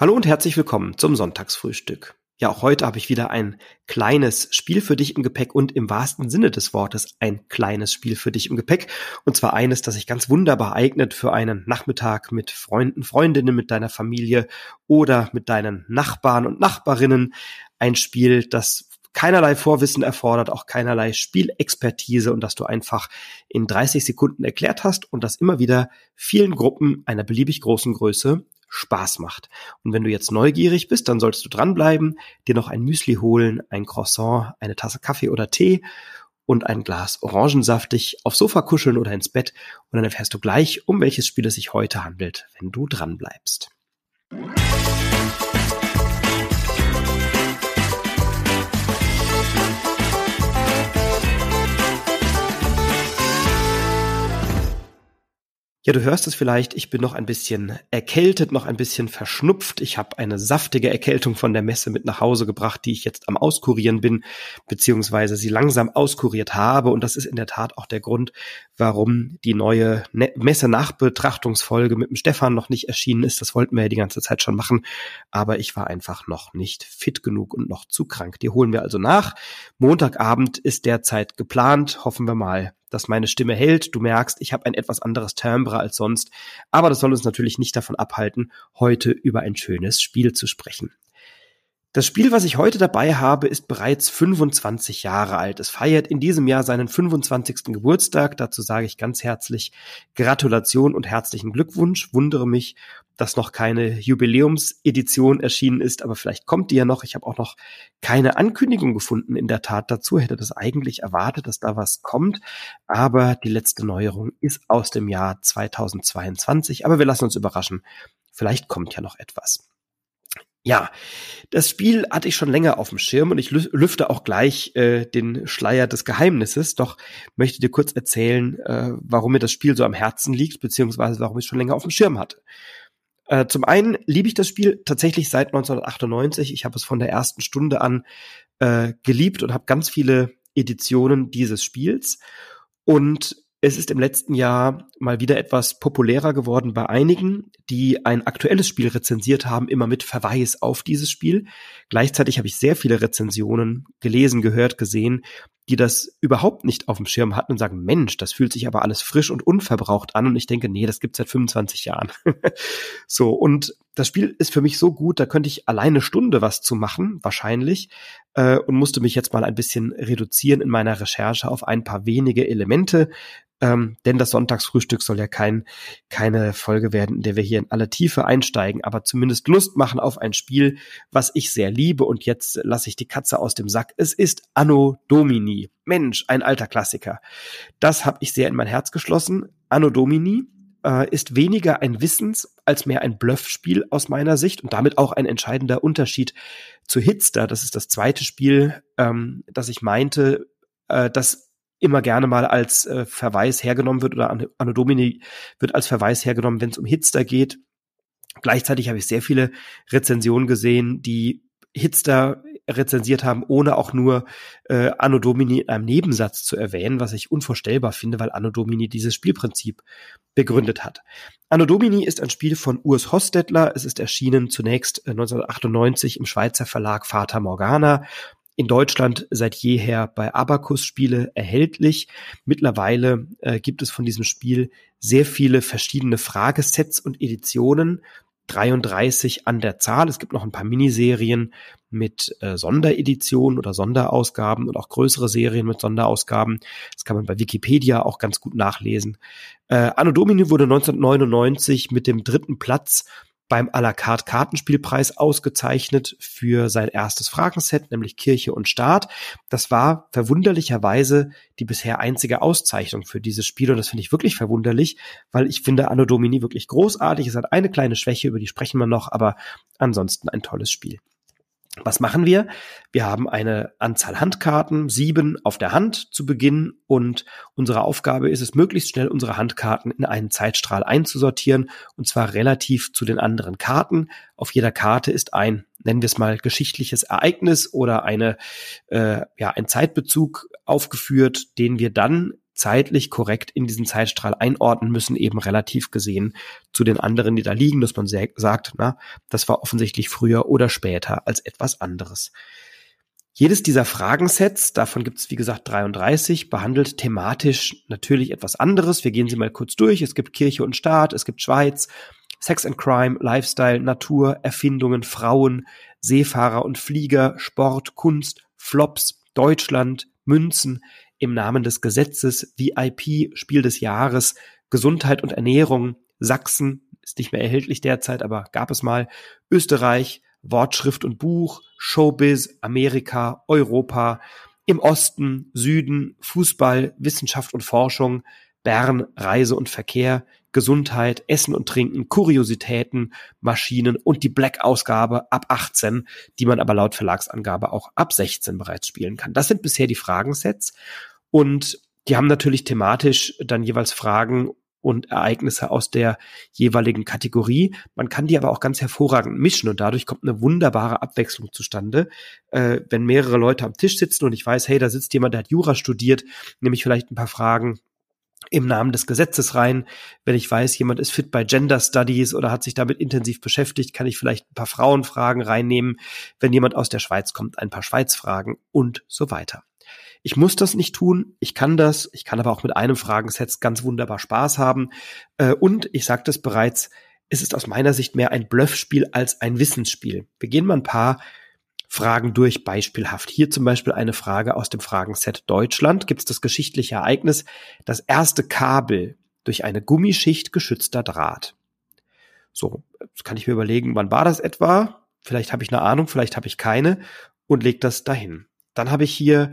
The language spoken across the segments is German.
Hallo und herzlich willkommen zum Sonntagsfrühstück. Ja, auch heute habe ich wieder ein kleines Spiel für dich im Gepäck und im wahrsten Sinne des Wortes ein kleines Spiel für dich im Gepäck. Und zwar eines, das sich ganz wunderbar eignet für einen Nachmittag mit Freunden, Freundinnen, mit deiner Familie oder mit deinen Nachbarn und Nachbarinnen. Ein Spiel, das keinerlei Vorwissen erfordert, auch keinerlei Spielexpertise und das du einfach in 30 Sekunden erklärt hast und das immer wieder vielen Gruppen einer beliebig großen Größe Spaß macht. Und wenn du jetzt neugierig bist, dann solltest du dranbleiben, dir noch ein Müsli holen, ein Croissant, eine Tasse Kaffee oder Tee und ein Glas Orangensaft dich aufs Sofa kuscheln oder ins Bett und dann erfährst du gleich, um welches Spiel es sich heute handelt, wenn du dranbleibst. Ja, du hörst es vielleicht, ich bin noch ein bisschen erkältet, noch ein bisschen verschnupft. Ich habe eine saftige Erkältung von der Messe mit nach Hause gebracht, die ich jetzt am Auskurieren bin, beziehungsweise sie langsam auskuriert habe. Und das ist in der Tat auch der Grund, warum die neue ne-, Messe-Nachbetrachtungsfolge mit dem Stefan noch nicht erschienen ist. Das wollten wir ja die ganze Zeit schon machen, aber ich war einfach noch nicht fit genug und noch zu krank. Die holen wir also nach. Montagabend ist derzeit geplant. Hoffen wir mal, dass meine Stimme hält. Du merkst, ich habe ein etwas anderes Timbre als sonst, aber das soll uns natürlich nicht davon abhalten, heute über ein schönes Spiel zu sprechen. Das Spiel, was ich heute dabei habe, ist bereits 25 Jahre alt. Es feiert in diesem Jahr seinen 25. Geburtstag. Dazu sage ich ganz herzlich Gratulation und herzlichen Glückwunsch. Wundere mich, dass noch keine Jubiläumsedition erschienen ist, aber vielleicht kommt die ja noch. Ich habe auch noch keine Ankündigung gefunden in der Tat dazu. Hätte das eigentlich erwartet, dass da was kommt. Aber die letzte Neuerung ist aus dem Jahr 2022. Aber wir lassen uns überraschen. Vielleicht kommt ja noch etwas. Ja, das Spiel hatte ich schon länger auf dem Schirm und ich lüfte auch gleich äh, den Schleier des Geheimnisses, doch möchte dir kurz erzählen, äh, warum mir das Spiel so am Herzen liegt, beziehungsweise warum ich es schon länger auf dem Schirm hatte. Äh, zum einen liebe ich das Spiel tatsächlich seit 1998. Ich habe es von der ersten Stunde an äh, geliebt und habe ganz viele Editionen dieses Spiels. Und es ist im letzten Jahr mal wieder etwas populärer geworden bei einigen, die ein aktuelles Spiel rezensiert haben, immer mit Verweis auf dieses Spiel. Gleichzeitig habe ich sehr viele Rezensionen gelesen, gehört, gesehen, die das überhaupt nicht auf dem Schirm hatten und sagen, Mensch, das fühlt sich aber alles frisch und unverbraucht an. Und ich denke, nee, das gibt's seit 25 Jahren. so, und das Spiel ist für mich so gut, da könnte ich alleine Stunde was zu machen, wahrscheinlich, äh, und musste mich jetzt mal ein bisschen reduzieren in meiner Recherche auf ein paar wenige Elemente. Ähm, denn das Sonntagsfrühstück soll ja kein, keine Folge werden, in der wir hier in alle Tiefe einsteigen, aber zumindest Lust machen auf ein Spiel, was ich sehr liebe. Und jetzt lasse ich die Katze aus dem Sack. Es ist Anno Domini. Mensch, ein alter Klassiker. Das habe ich sehr in mein Herz geschlossen. Anno Domini äh, ist weniger ein Wissens- als mehr ein Bluffspiel aus meiner Sicht und damit auch ein entscheidender Unterschied zu Hitster. Das ist das zweite Spiel, ähm, das ich meinte, äh, das immer gerne mal als äh, Verweis hergenommen wird oder Anno Domini wird als Verweis hergenommen, wenn es um Hitster geht. Gleichzeitig habe ich sehr viele Rezensionen gesehen, die Hitster rezensiert haben, ohne auch nur äh, Anno Domini in einem Nebensatz zu erwähnen, was ich unvorstellbar finde, weil Anno Domini dieses Spielprinzip begründet hat. Anno Domini ist ein Spiel von Urs Hostetler. Es ist erschienen zunächst 1998 äh, im Schweizer Verlag Fata Morgana in Deutschland seit jeher bei Abacus Spiele erhältlich. Mittlerweile äh, gibt es von diesem Spiel sehr viele verschiedene Fragesets und Editionen. 33 an der Zahl. Es gibt noch ein paar Miniserien mit äh, Sondereditionen oder Sonderausgaben und auch größere Serien mit Sonderausgaben. Das kann man bei Wikipedia auch ganz gut nachlesen. Äh, Anno Domini wurde 1999 mit dem dritten Platz beim à la carte Kartenspielpreis ausgezeichnet für sein erstes Fragenset, nämlich Kirche und Staat. Das war verwunderlicherweise die bisher einzige Auszeichnung für dieses Spiel und das finde ich wirklich verwunderlich, weil ich finde Anno Domini wirklich großartig. Es hat eine kleine Schwäche, über die sprechen wir noch, aber ansonsten ein tolles Spiel. Was machen wir? Wir haben eine Anzahl Handkarten, sieben auf der Hand zu Beginn und unsere Aufgabe ist es, möglichst schnell unsere Handkarten in einen Zeitstrahl einzusortieren und zwar relativ zu den anderen Karten. Auf jeder Karte ist ein, nennen wir es mal, geschichtliches Ereignis oder eine, äh, ja, ein Zeitbezug aufgeführt, den wir dann zeitlich korrekt in diesen Zeitstrahl einordnen müssen, eben relativ gesehen zu den anderen, die da liegen, dass man sagt, na, das war offensichtlich früher oder später als etwas anderes. Jedes dieser Fragensets, davon gibt es wie gesagt 33, behandelt thematisch natürlich etwas anderes. Wir gehen sie mal kurz durch. Es gibt Kirche und Staat, es gibt Schweiz, Sex and Crime, Lifestyle, Natur, Erfindungen, Frauen, Seefahrer und Flieger, Sport, Kunst, Flops, Deutschland, Münzen, im Namen des Gesetzes, VIP, Spiel des Jahres, Gesundheit und Ernährung, Sachsen, ist nicht mehr erhältlich derzeit, aber gab es mal, Österreich, Wortschrift und Buch, Showbiz, Amerika, Europa, im Osten, Süden, Fußball, Wissenschaft und Forschung, Bern, Reise und Verkehr, Gesundheit, Essen und Trinken, Kuriositäten, Maschinen und die Black-Ausgabe ab 18, die man aber laut Verlagsangabe auch ab 16 bereits spielen kann. Das sind bisher die Fragensets und die haben natürlich thematisch dann jeweils Fragen und Ereignisse aus der jeweiligen Kategorie. Man kann die aber auch ganz hervorragend mischen und dadurch kommt eine wunderbare Abwechslung zustande. Äh, wenn mehrere Leute am Tisch sitzen und ich weiß, hey, da sitzt jemand, der hat Jura studiert, nehme ich vielleicht ein paar Fragen im Namen des Gesetzes rein. Wenn ich weiß, jemand ist fit bei Gender Studies oder hat sich damit intensiv beschäftigt, kann ich vielleicht ein paar Frauenfragen reinnehmen. Wenn jemand aus der Schweiz kommt, ein paar Schweizfragen und so weiter. Ich muss das nicht tun, ich kann das, ich kann aber auch mit einem Fragenset ganz wunderbar Spaß haben. Äh, und ich sagte es bereits, es ist aus meiner Sicht mehr ein Bluffspiel als ein Wissensspiel. Wir gehen mal ein paar Fragen durch, beispielhaft. Hier zum Beispiel eine Frage aus dem Fragenset Deutschland. Gibt es das geschichtliche Ereignis, das erste Kabel durch eine Gummischicht geschützter Draht? So, jetzt kann ich mir überlegen, wann war das etwa? Vielleicht habe ich eine Ahnung, vielleicht habe ich keine und leg das dahin. Dann habe ich hier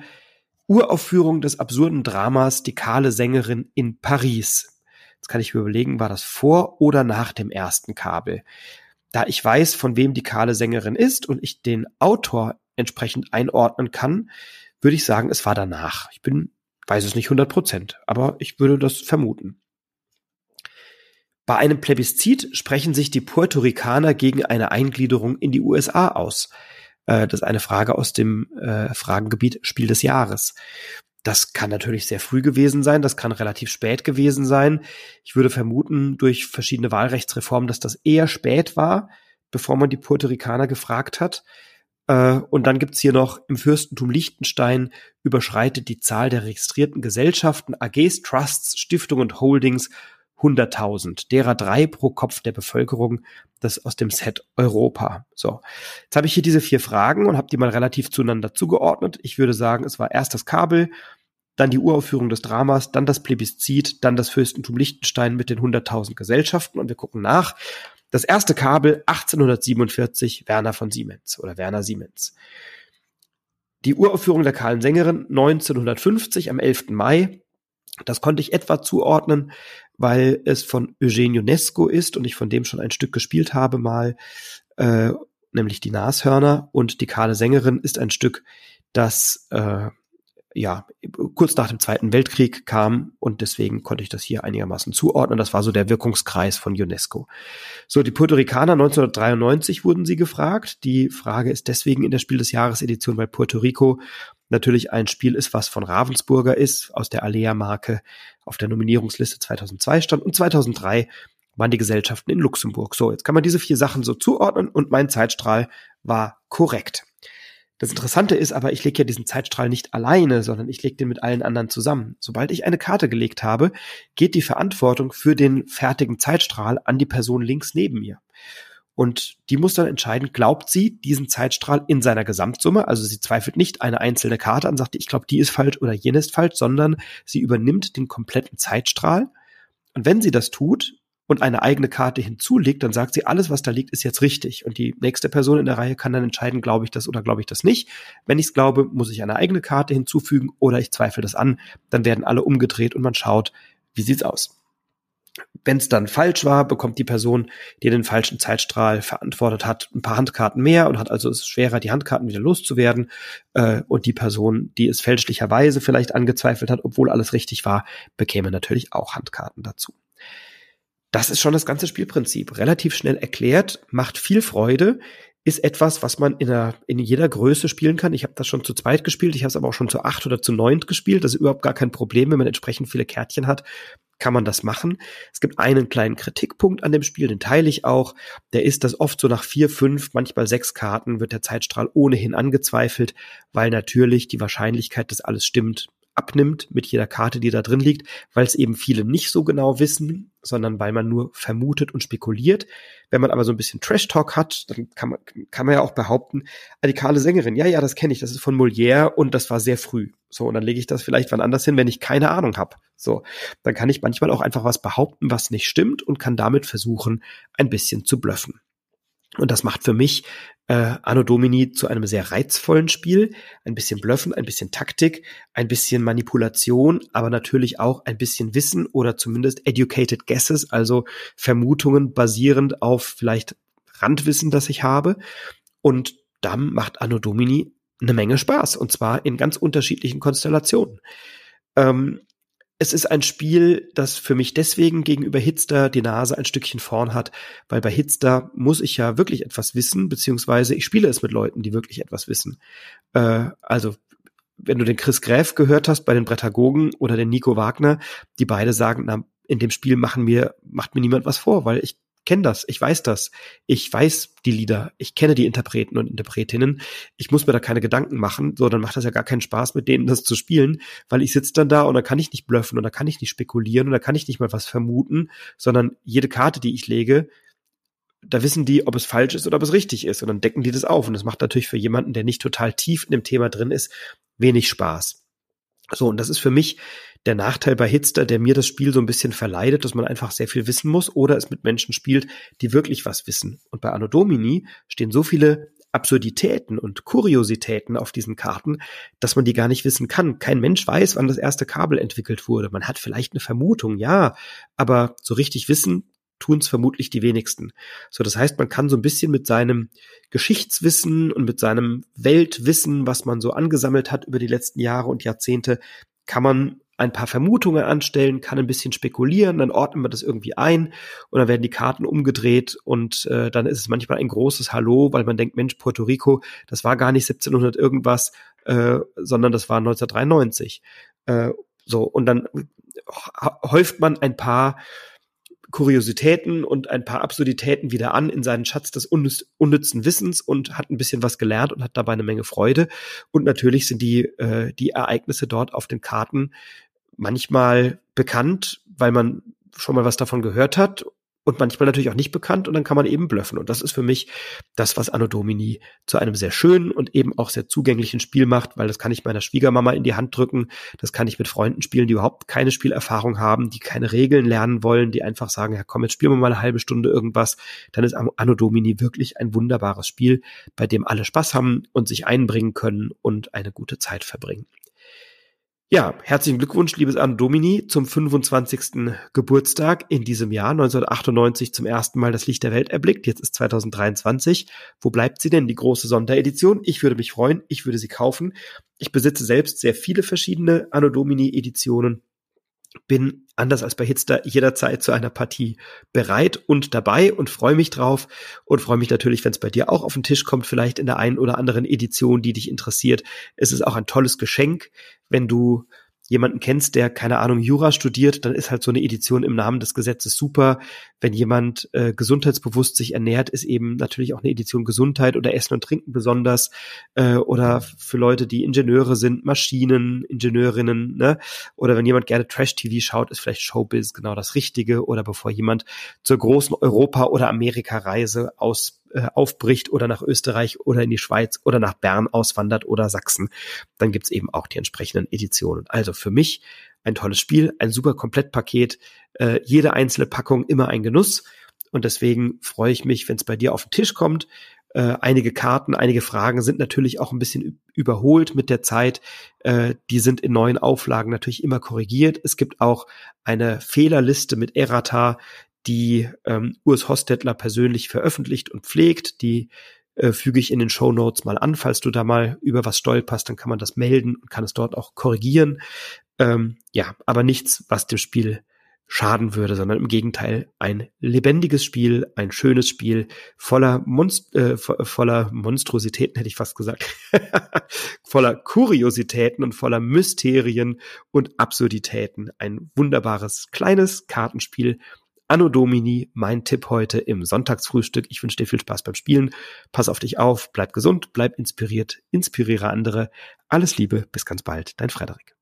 Uraufführung des absurden Dramas Die kahle Sängerin in Paris. Jetzt kann ich mir überlegen, war das vor oder nach dem ersten Kabel? Da ich weiß, von wem die kahle Sängerin ist und ich den Autor entsprechend einordnen kann, würde ich sagen, es war danach. Ich bin, weiß es nicht 100 Prozent, aber ich würde das vermuten. Bei einem Plebiszit sprechen sich die Puerto Ricaner gegen eine Eingliederung in die USA aus. Äh, das ist eine Frage aus dem äh, Fragengebiet Spiel des Jahres. Das kann natürlich sehr früh gewesen sein, das kann relativ spät gewesen sein. Ich würde vermuten, durch verschiedene Wahlrechtsreformen, dass das eher spät war, bevor man die Puerto Ricaner gefragt hat. Äh, und dann gibt's hier noch im Fürstentum Liechtenstein überschreitet die Zahl der registrierten Gesellschaften, AGs, Trusts, Stiftungen und Holdings 100.000, derer drei pro Kopf der Bevölkerung, das aus dem Set Europa. So, jetzt habe ich hier diese vier Fragen und habe die mal relativ zueinander zugeordnet. Ich würde sagen, es war erst das Kabel, dann die Uraufführung des Dramas, dann das Plebiszit, dann das Fürstentum Liechtenstein mit den 100.000 Gesellschaften und wir gucken nach. Das erste Kabel 1847 Werner von Siemens oder Werner Siemens. Die Uraufführung der kahlen Sängerin 1950 am 11. Mai. Das konnte ich etwa zuordnen weil es von Eugene Ionesco ist und ich von dem schon ein Stück gespielt habe mal, äh, nämlich die Nashörner und die kahle Sängerin ist ein Stück, das äh, ja, kurz nach dem Zweiten Weltkrieg kam und deswegen konnte ich das hier einigermaßen zuordnen. Das war so der Wirkungskreis von UNESCO. So, die Puerto Ricaner 1993 wurden sie gefragt. Die Frage ist deswegen in der Spiel des Jahres Edition, weil Puerto Rico natürlich ein Spiel ist, was von Ravensburger ist, aus der Alea-Marke auf der Nominierungsliste 2002 stand und 2003 waren die Gesellschaften in Luxemburg. So, jetzt kann man diese vier Sachen so zuordnen und mein Zeitstrahl war korrekt. Das Interessante ist aber, ich lege ja diesen Zeitstrahl nicht alleine, sondern ich lege den mit allen anderen zusammen. Sobald ich eine Karte gelegt habe, geht die Verantwortung für den fertigen Zeitstrahl an die Person links neben mir. Und die muss dann entscheiden, glaubt sie diesen Zeitstrahl in seiner Gesamtsumme, also sie zweifelt nicht eine einzelne Karte an, sagt, ich glaube, die ist falsch oder jene ist falsch, sondern sie übernimmt den kompletten Zeitstrahl. Und wenn sie das tut und eine eigene Karte hinzulegt, dann sagt sie, alles, was da liegt, ist jetzt richtig. Und die nächste Person in der Reihe kann dann entscheiden, glaube ich das oder glaube ich das nicht. Wenn ich es glaube, muss ich eine eigene Karte hinzufügen oder ich zweifle das an. Dann werden alle umgedreht und man schaut, wie sieht's aus. Wenn es dann falsch war, bekommt die Person, die den falschen Zeitstrahl verantwortet hat, ein paar Handkarten mehr und hat also es schwerer, die Handkarten wieder loszuwerden. Äh, und die Person, die es fälschlicherweise vielleicht angezweifelt hat, obwohl alles richtig war, bekäme natürlich auch Handkarten dazu. Das ist schon das ganze Spielprinzip. Relativ schnell erklärt, macht viel Freude, ist etwas, was man in, einer, in jeder Größe spielen kann. Ich habe das schon zu zweit gespielt, ich habe es aber auch schon zu acht oder zu neunt gespielt. Das ist überhaupt gar kein Problem, wenn man entsprechend viele Kärtchen hat, kann man das machen. Es gibt einen kleinen Kritikpunkt an dem Spiel, den teile ich auch. Der ist, dass oft so nach vier, fünf, manchmal sechs Karten wird der Zeitstrahl ohnehin angezweifelt, weil natürlich die Wahrscheinlichkeit, dass alles stimmt, abnimmt mit jeder Karte, die da drin liegt, weil es eben viele nicht so genau wissen, sondern weil man nur vermutet und spekuliert. Wenn man aber so ein bisschen Trash-Talk hat, dann kann man, kann man ja auch behaupten, ah, die kahle Sängerin, ja, ja, das kenne ich, das ist von Molière und das war sehr früh. So, und dann lege ich das vielleicht wann anders hin, wenn ich keine Ahnung habe. So, dann kann ich manchmal auch einfach was behaupten, was nicht stimmt und kann damit versuchen, ein bisschen zu bluffen. Und das macht für mich äh, Anno Domini zu einem sehr reizvollen Spiel. Ein bisschen Bluffen, ein bisschen Taktik, ein bisschen Manipulation, aber natürlich auch ein bisschen Wissen oder zumindest educated guesses, also Vermutungen basierend auf vielleicht Randwissen, das ich habe. Und dann macht Anno Domini eine Menge Spaß und zwar in ganz unterschiedlichen Konstellationen. Ähm, es ist ein Spiel, das für mich deswegen gegenüber Hitster die Nase ein Stückchen vorn hat, weil bei Hitster muss ich ja wirklich etwas wissen, beziehungsweise ich spiele es mit Leuten, die wirklich etwas wissen. Äh, also wenn du den Chris Gräf gehört hast bei den Brettagogen oder den Nico Wagner, die beide sagen, na, in dem Spiel machen mir, macht mir niemand was vor, weil ich kenne das, ich weiß das, ich weiß die Lieder, ich kenne die Interpreten und Interpretinnen, ich muss mir da keine Gedanken machen, so, dann macht das ja gar keinen Spaß, mit denen das zu spielen, weil ich sitze dann da und da kann ich nicht bluffen und da kann ich nicht spekulieren und da kann ich nicht mal was vermuten, sondern jede Karte, die ich lege, da wissen die, ob es falsch ist oder ob es richtig ist und dann decken die das auf und das macht natürlich für jemanden, der nicht total tief in dem Thema drin ist, wenig Spaß. So, und das ist für mich der Nachteil bei Hitster, der mir das Spiel so ein bisschen verleidet, dass man einfach sehr viel wissen muss oder es mit Menschen spielt, die wirklich was wissen. Und bei Anno Domini stehen so viele Absurditäten und Kuriositäten auf diesen Karten, dass man die gar nicht wissen kann. Kein Mensch weiß, wann das erste Kabel entwickelt wurde. Man hat vielleicht eine Vermutung, ja, aber so richtig wissen tun es vermutlich die wenigsten. So, das heißt, man kann so ein bisschen mit seinem Geschichtswissen und mit seinem Weltwissen, was man so angesammelt hat über die letzten Jahre und Jahrzehnte, kann man ein paar Vermutungen anstellen, kann ein bisschen spekulieren, dann ordnen wir das irgendwie ein und dann werden die Karten umgedreht und äh, dann ist es manchmal ein großes Hallo, weil man denkt, Mensch, Puerto Rico, das war gar nicht 1700 irgendwas, äh, sondern das war 1993. Äh, so, und dann häuft man ein paar Kuriositäten und ein paar Absurditäten wieder an in seinen Schatz des unnützen Wissens und hat ein bisschen was gelernt und hat dabei eine Menge Freude. Und natürlich sind die, äh, die Ereignisse dort auf den Karten manchmal bekannt, weil man schon mal was davon gehört hat und manchmal natürlich auch nicht bekannt und dann kann man eben blöffen. Und das ist für mich das, was Anno Domini zu einem sehr schönen und eben auch sehr zugänglichen Spiel macht, weil das kann ich meiner Schwiegermama in die Hand drücken, das kann ich mit Freunden spielen, die überhaupt keine Spielerfahrung haben, die keine Regeln lernen wollen, die einfach sagen, ja komm, jetzt spielen wir mal eine halbe Stunde irgendwas, dann ist Anno Domini wirklich ein wunderbares Spiel, bei dem alle Spaß haben und sich einbringen können und eine gute Zeit verbringen. Ja, herzlichen Glückwunsch, liebes Anno Domini, zum 25. Geburtstag in diesem Jahr, 1998 zum ersten Mal das Licht der Welt erblickt. Jetzt ist 2023. Wo bleibt sie denn, die große Sonderedition? Ich würde mich freuen, ich würde sie kaufen. Ich besitze selbst sehr viele verschiedene Anno Domini Editionen bin anders als bei Hitster jederzeit zu einer Partie bereit und dabei und freue mich drauf und freue mich natürlich, wenn es bei dir auch auf den Tisch kommt, vielleicht in der einen oder anderen Edition, die dich interessiert. Es ist auch ein tolles Geschenk, wenn du jemanden kennst, der keine Ahnung Jura studiert, dann ist halt so eine Edition im Namen des Gesetzes super. Wenn jemand äh, gesundheitsbewusst sich ernährt, ist eben natürlich auch eine Edition Gesundheit oder Essen und Trinken besonders. Äh, oder für Leute, die Ingenieure sind, Maschinen, Ingenieurinnen, ne? Oder wenn jemand gerne Trash-TV schaut, ist vielleicht Showbiz genau das Richtige. Oder bevor jemand zur großen Europa- oder Amerika-Reise aus äh, aufbricht oder nach Österreich oder in die Schweiz oder nach Bern auswandert oder Sachsen, dann gibt's eben auch die entsprechenden Editionen. Also für mich ein tolles Spiel, ein super Komplettpaket, äh, jede einzelne Packung immer ein Genuss. Und deswegen freue ich mich, wenn es bei dir auf den Tisch kommt. Äh, einige Karten, einige Fragen sind natürlich auch ein bisschen überholt mit der Zeit. Äh, die sind in neuen Auflagen natürlich immer korrigiert. Es gibt auch eine Fehlerliste mit Errata, die ähm, Urs Hostetler persönlich veröffentlicht und pflegt. Die äh, füge ich in den Show Notes mal an. Falls du da mal über was stolperst, dann kann man das melden und kann es dort auch korrigieren. Ähm, ja, aber nichts, was dem Spiel schaden würde, sondern im Gegenteil ein lebendiges Spiel, ein schönes Spiel voller Monst äh, voller Monstrositäten hätte ich fast gesagt, voller Kuriositäten und voller Mysterien und Absurditäten. Ein wunderbares kleines Kartenspiel. Anno Domini, mein Tipp heute im Sonntagsfrühstück. Ich wünsche dir viel Spaß beim Spielen. Pass auf dich auf, bleib gesund, bleib inspiriert, inspiriere andere. Alles Liebe, bis ganz bald, dein Frederik.